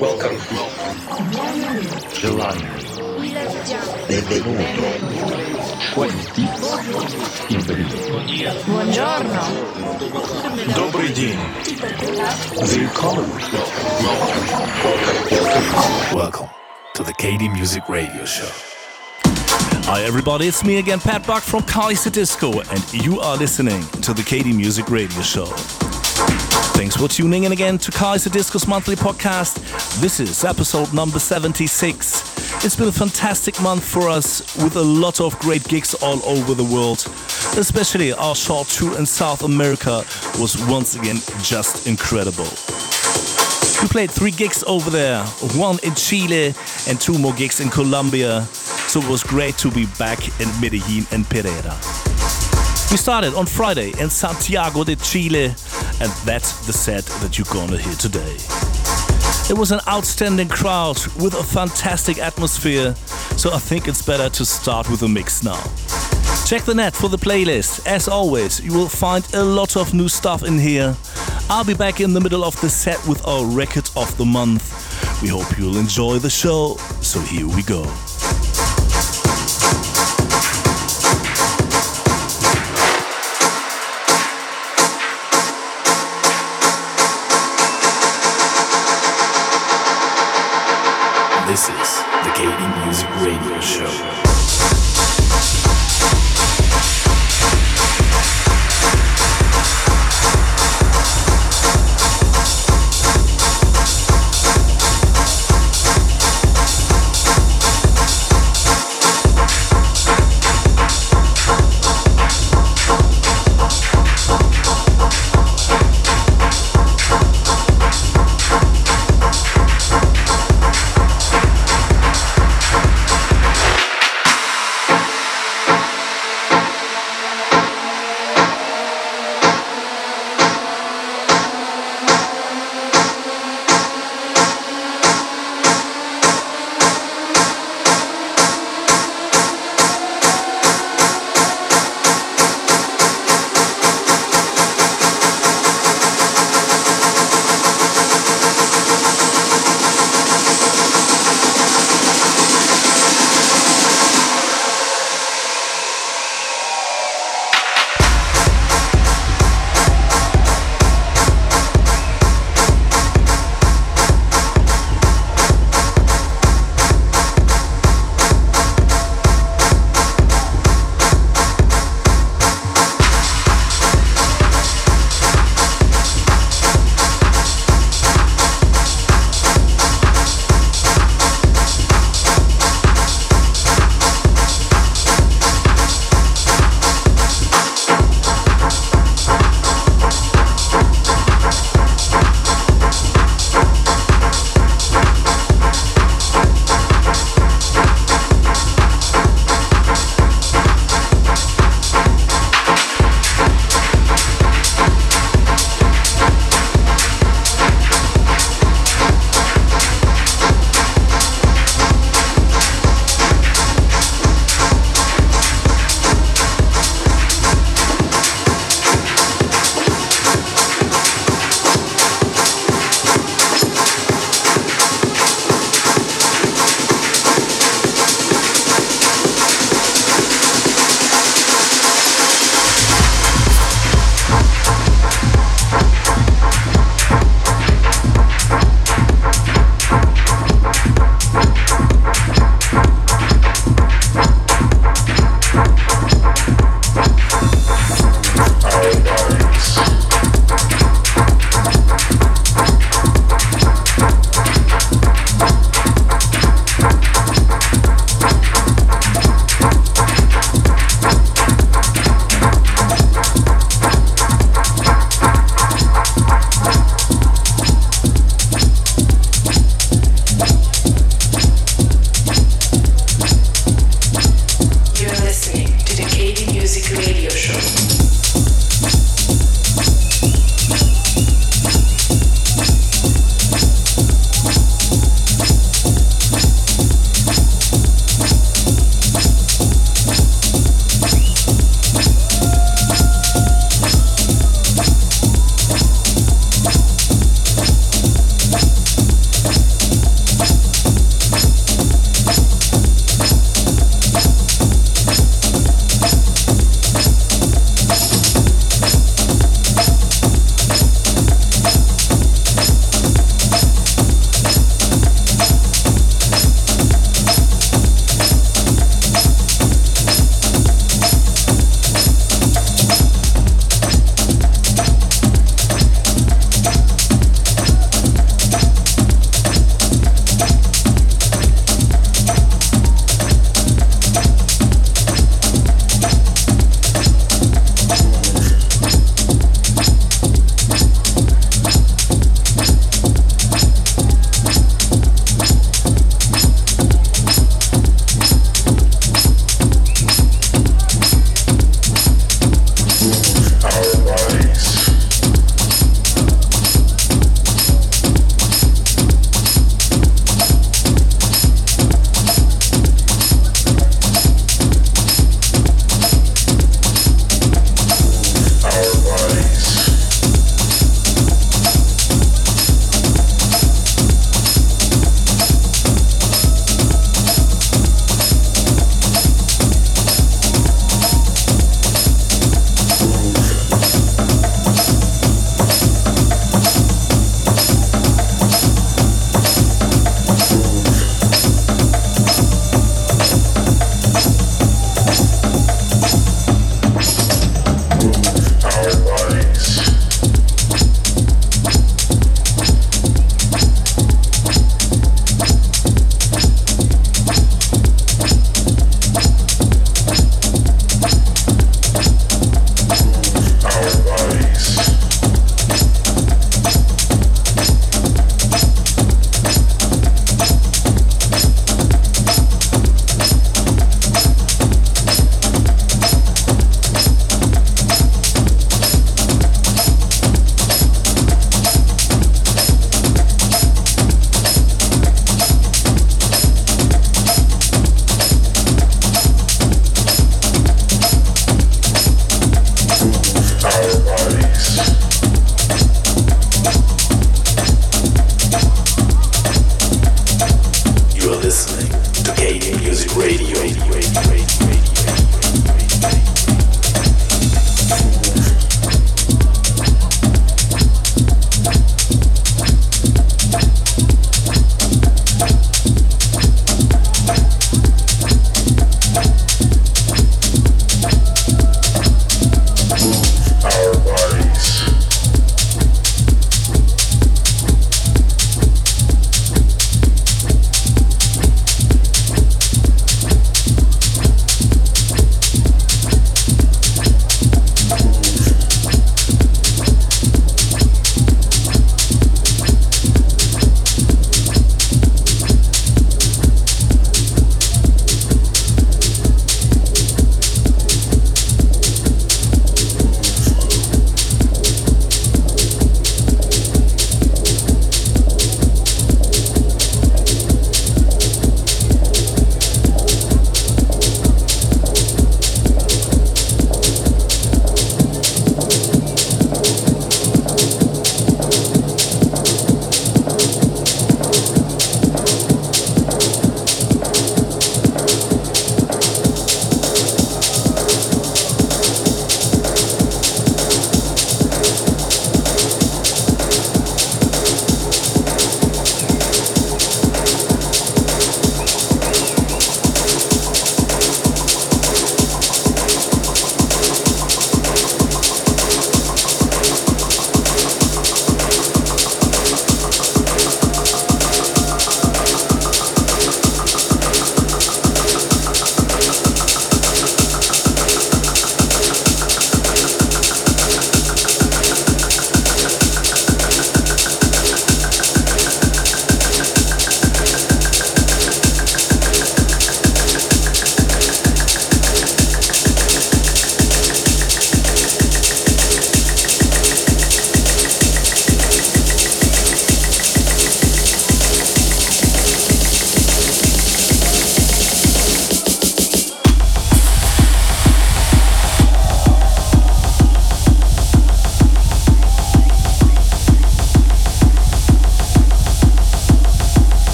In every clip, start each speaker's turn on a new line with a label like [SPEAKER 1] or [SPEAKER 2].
[SPEAKER 1] Welcome.
[SPEAKER 2] Benvenuto.
[SPEAKER 3] Buongiorno.
[SPEAKER 4] Добрый день. Welcome. To the KD Music Radio Show.
[SPEAKER 5] Hi everybody, it's me again, Pat Buck from Kaiserdisco, and you are listening to the KD Music Radio Show. Thanks for tuning in again to Kaiserdisco's monthly podcast. This is episode number 76. It's been a fantastic month for us with a lot of great gigs all over the world. Especially our short tour in South America was once again just incredible. We played three gigs over there, one in Chile and two more gigs in Colombia. So it was great to be back in Medellin and Pereira. We started on Friday in Santiago de Chile, and that's the set that you're gonna hear today. It was an outstanding crowd with a fantastic atmosphere, so I think it's better to start with a mix now. Check the net for the playlist. As always, you will find a lot of new stuff in here. I'll be back in the middle of the set with our record of the month. We hope you'll enjoy the show, so here we go.
[SPEAKER 4] This is the KD Music Radio Show.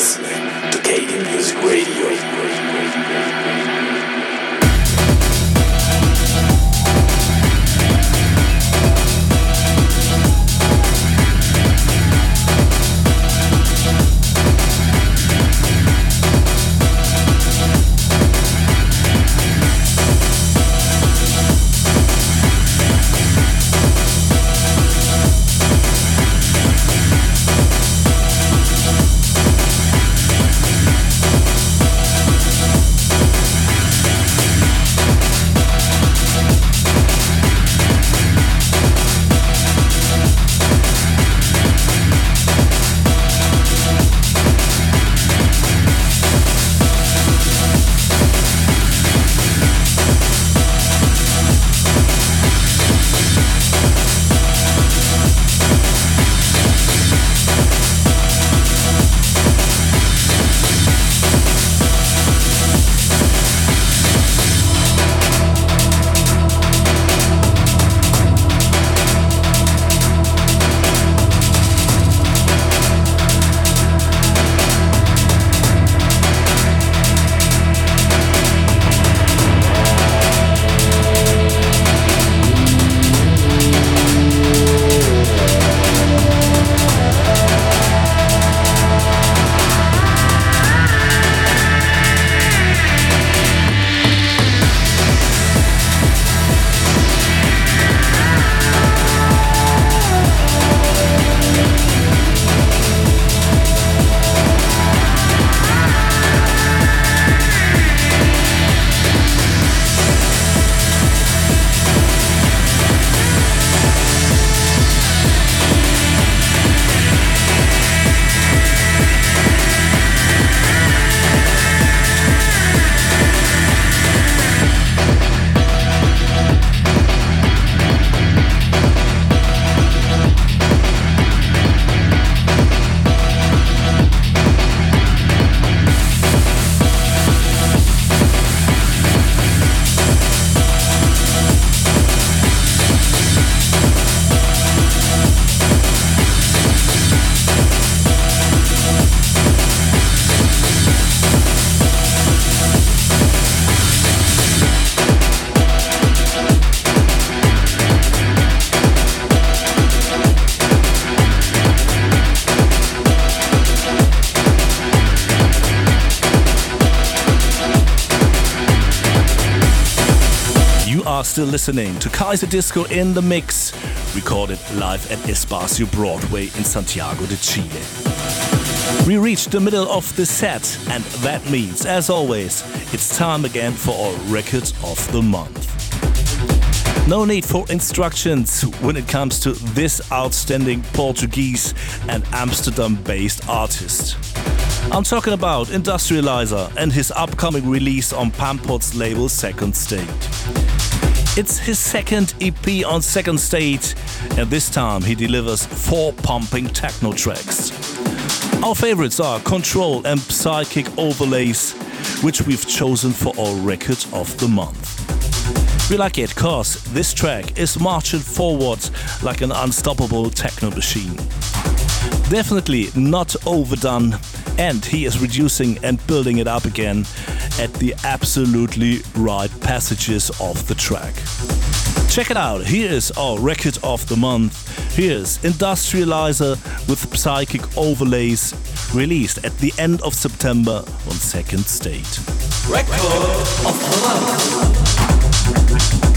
[SPEAKER 5] listening to KD Music Radio. Listening to Kaiserdisco in the Mix, recorded live at Espacio Broadway in Santiago de Chile. We reached the middle of the set, and that means, as always, it's time again for our record of the month. No need for instructions when it comes to this outstanding Portuguese and Amsterdam based artist. I'm talking about Industrialyzer and his upcoming release on Pan-Pot's label Second State. It's his second EP on Second State, and this time he delivers four pumping techno tracks. Our favorites are Control and Psychic Overlays, which we've chosen for our record of the month. We like it cause this track is marching forward like an unstoppable techno machine. Definitely not overdone, and he is reducing and building it up again at the absolutely right passages of the track. Check it out, here is our record of the month. Here's Industrialyzer with Psychic Overlays, released at the end of September on Second State.
[SPEAKER 1] Record of the month.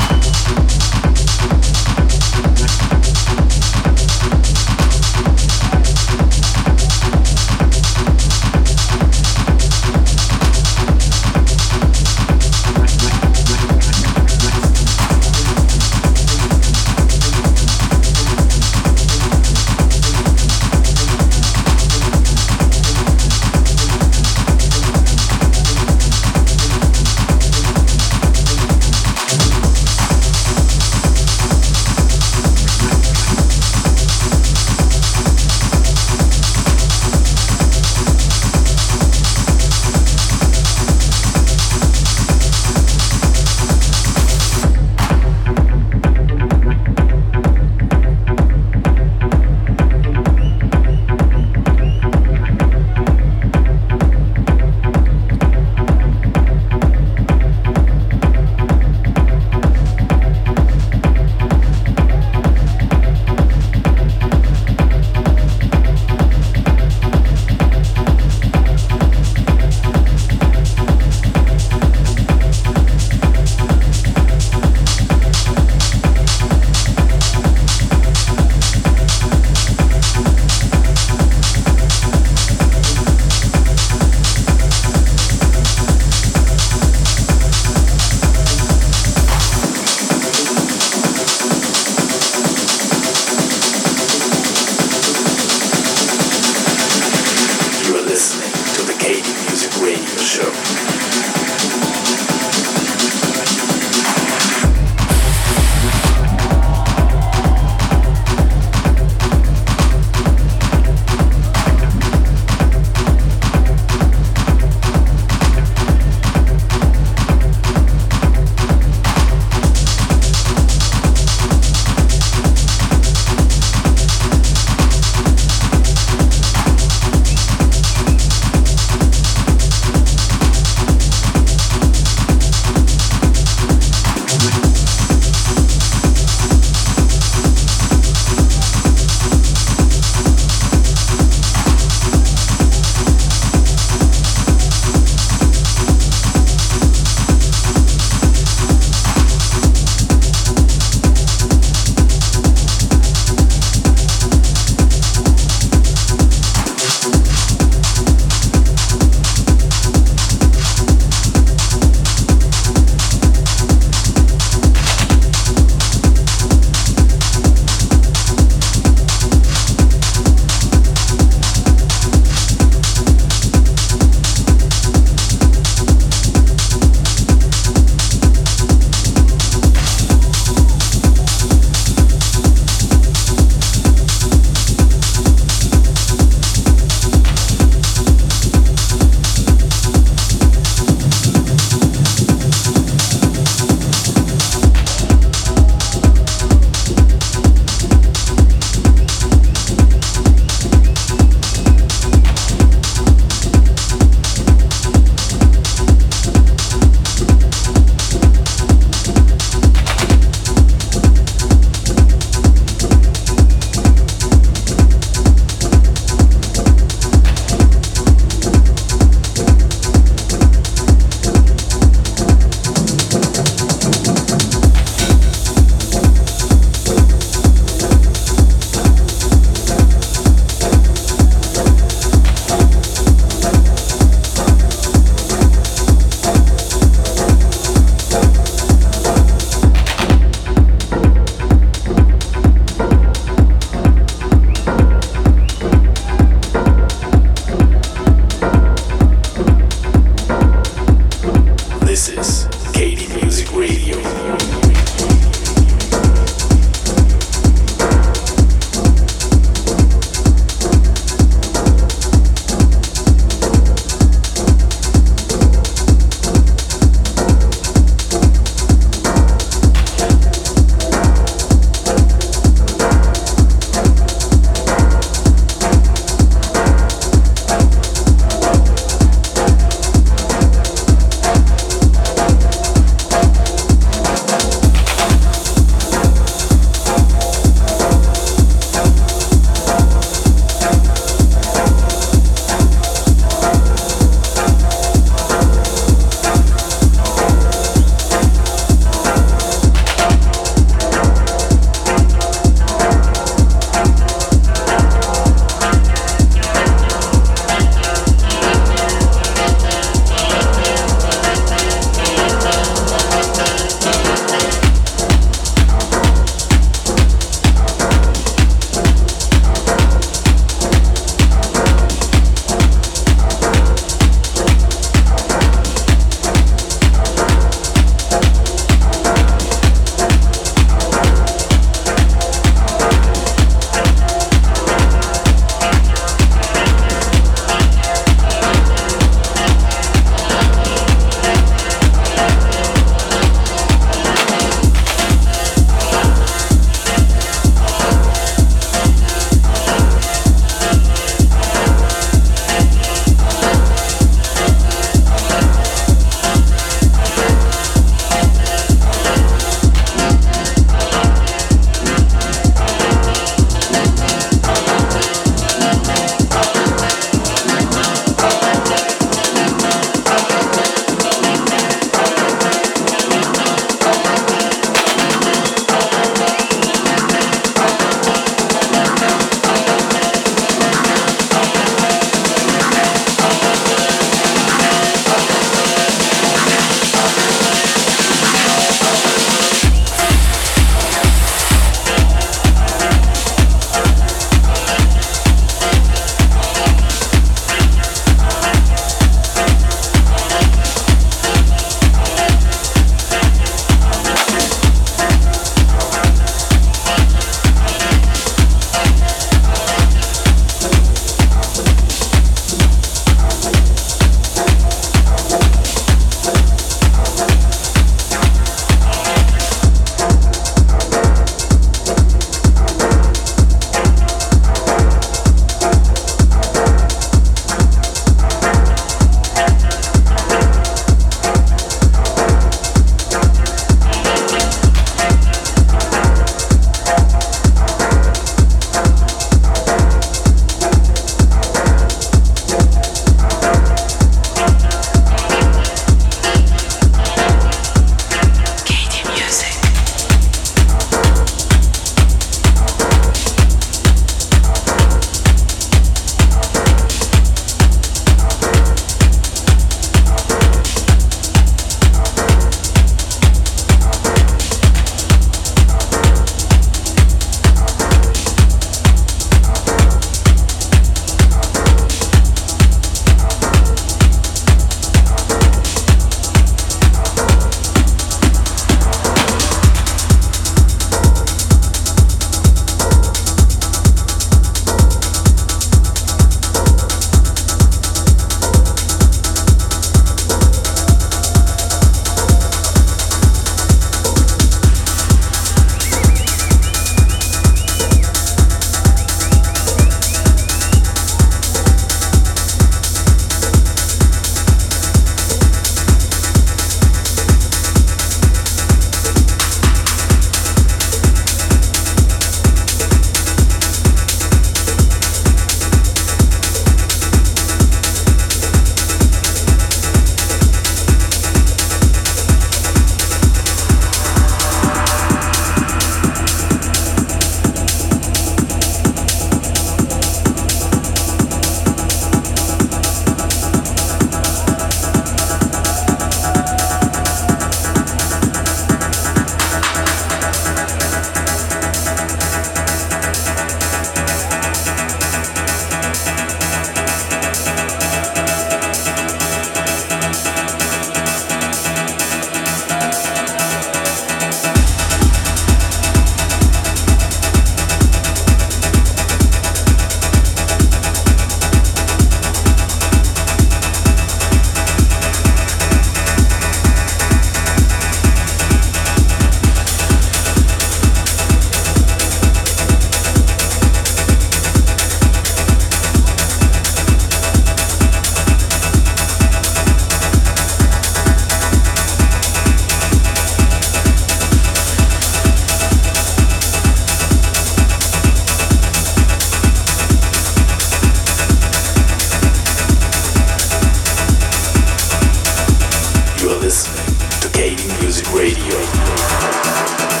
[SPEAKER 1] Music Radio.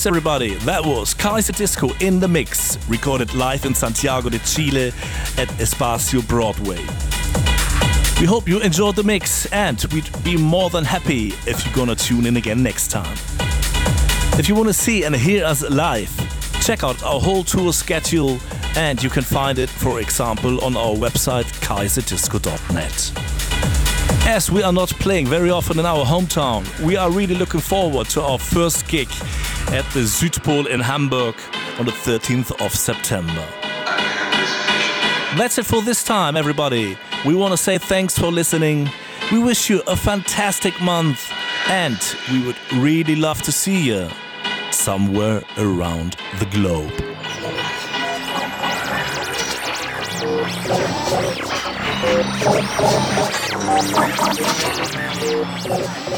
[SPEAKER 5] Yes, everybody, that was Kaiserdisco in the mix, recorded live in Santiago de Chile at Espacio Broadway. We hope you enjoyed the mix, and we'd be more than happy if you're gonna tune in again next time. If you wanna see and hear us live, check out our whole tour schedule, and you can find it, for example, on our website kaiserdisco.net. As we are not playing very often in our hometown, we are really looking forward to our first gig at the Südpol in Hamburg on the 13th of September. That's it for this time, everybody. We want to say thanks for listening. We wish you a fantastic month, and we would really love to see you somewhere around the globe.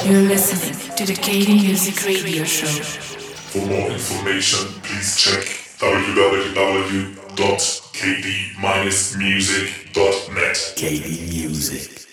[SPEAKER 3] You're listening to the KD Music Radio Show.
[SPEAKER 6] For more information, please check www.kd-music.net.
[SPEAKER 4] KD Music.